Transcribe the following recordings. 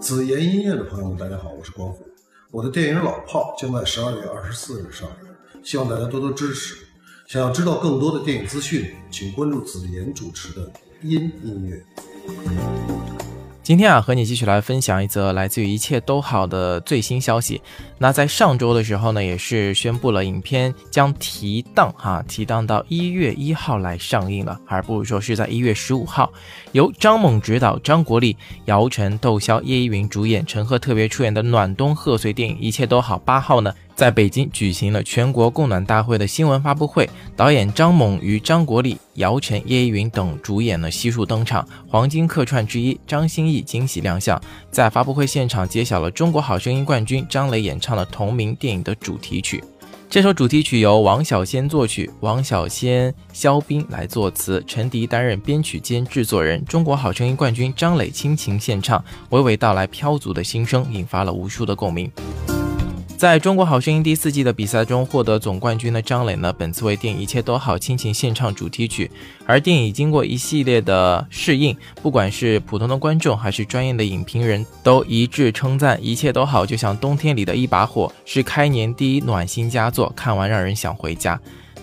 紫妍音乐的朋友们，大家好，我是光虎。我的电影《老炮》将在十二月二十四日上映，希望大家多多支持。想要知道更多的电影资讯，请关注紫妍主持的《音音乐》。今天啊，和你继续来分享一则来自于一切都好的最新消息。那在上周的时候呢，也是宣布了影片将提档哈，提档到一月一号来上映了，而不如说是在一月十五号，由张猛执导，张国立、姚晨、窦骁、叶一云主演，陈赫特别出演的暖冬贺岁电影《一切都好》八号呢。在北京举行了全国供暖大会的新闻发布会，导演张猛与张国立、姚晨、叶一云等主演了悉数登场，黄金客串之一张歆艺惊喜亮相，在发布会现场揭晓了《中国好声音》冠军张磊演唱的同名电影的主题曲。这首主题曲由王小仙作曲，王小仙、肖斌来作词，陈迪担任编曲兼制作人。《中国好声音》冠军张磊倾情献唱，娓娓道来飘足的心声，引发了无数的共鸣。在中国好声音第四季的比赛中获得总冠军的张磊呢，本次为电影《一切都好》倾情献唱主题曲。而电影经过一系列的试映，不管是普通的观众还是专业的影评人都一致称赞《一切都好》就像冬天里的一把火，是开年第一暖心佳作，看完让人想回家。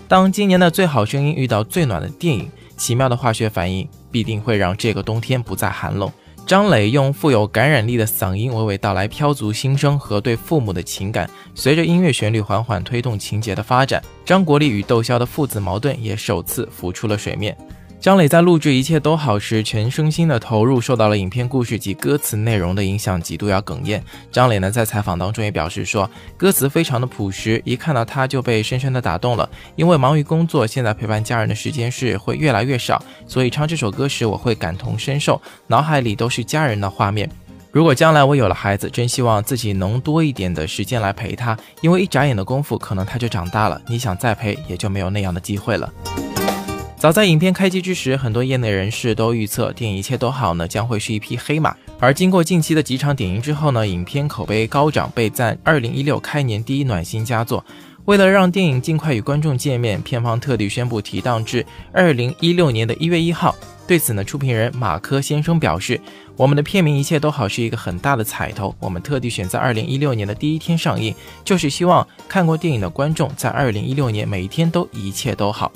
当今年的最好声音遇到最暖的电影，奇妙的化学反应必定会让这个冬天不再寒冷。张磊用富有感染力的嗓音娓娓道来飘族心声和对父母的情感，随着音乐旋律缓缓推动情节的发展，张国立与窦骁的父子矛盾也首次浮出了水面。张磊在录制《一切都好》时，全身心的投入，受到了影片故事及歌词内容的影响，极度要哽咽。张磊呢，在采访当中也表示说，歌词非常的朴实，一看到他就被深深的打动了。因为忙于工作，现在陪伴家人的时间是会越来越少，所以唱这首歌时，我会感同身受，脑海里都是家人的画面。如果将来我有了孩子，真希望自己能多一点的时间来陪他，因为一眨眼的功夫，可能他就长大了，你想再陪，也就没有那样的机会了。早在影片开机之时，很多业内人士都预测电影一切都好呢，将会是一匹黑马。而经过近期的几场点映之后呢，影片口碑高涨，被赞二零一六开年第一暖心佳作。为了让电影尽快与观众见面，片方特地宣布提档至二零一六年的一月一号。对此呢，出品人马科先生表示：“我们的片名一切都好是一个很大的彩头，我们特地选在二零一六年的第一天上映，就是希望看过电影的观众在二零一六年每一天都一切都好。”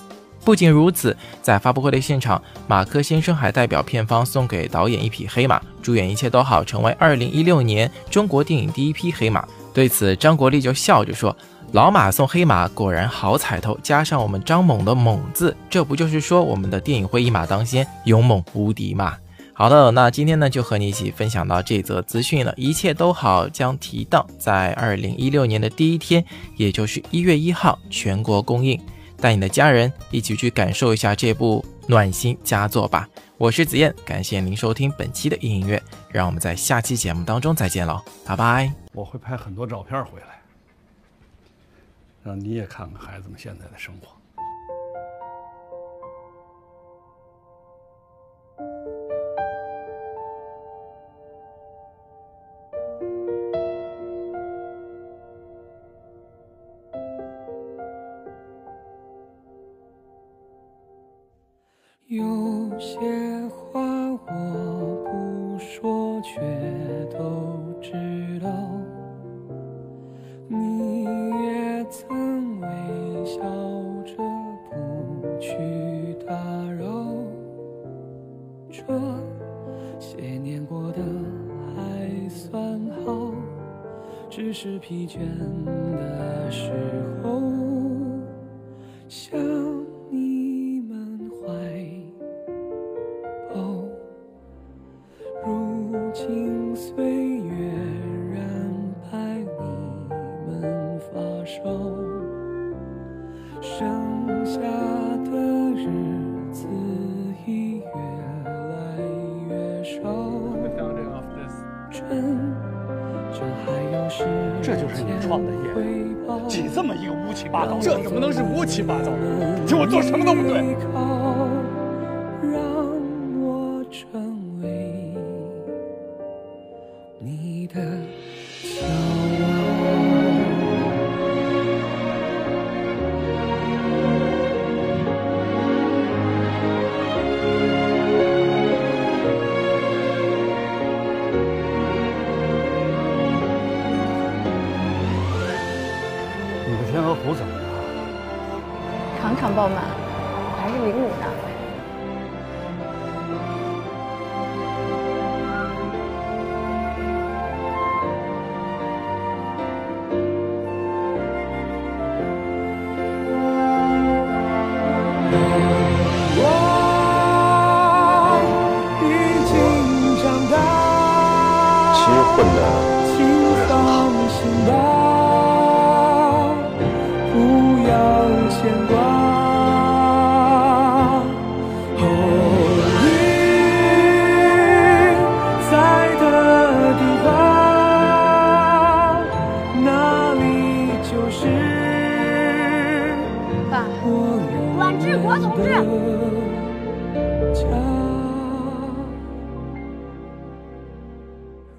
不仅如此，在发布会的现场，马克先生还代表片方送给导演一匹黑马，祝愿一切都好，成为二零一六年中国电影第一匹黑马。对此，张国立就笑着说：“老马送黑马，果然好彩头，加上我们张猛的猛字，这不就是说我们的电影会一马当先，勇猛无敌吗？”好的，那今天呢就和你一起分享到这则资讯了。一切都好将提档在二零一六年的第一天，也就是一月一号全国公映。带你的家人一起去感受一下这部暖心佳作吧！我是紫燕，感谢您收听本期的音乐，让我们在下期节目当中再见喽，拜拜！我会拍很多照片回来，让你也看看孩子们现在的生活。有些话我不说，却都知道，你也曾微笑着不去打扰。这些年过得还算好，只是疲倦的。手，剩下的日子已越来越少。这还有时间就是你创的业，起这么一个乌七八糟，这怎么能是乌七八糟？我做什么都不对。的。常饱满，还是零五大会。我已经长大。其实混的请放心吧，不要牵挂。阮志国同志家。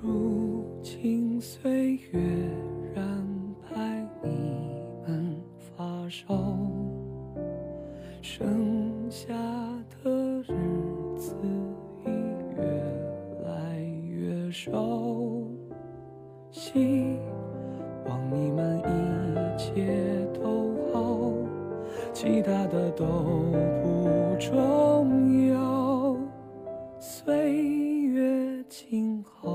如今岁月染白你们发梢，剩下的日子已越来越少。希望你们一切都，其他的都不重要岁月静好。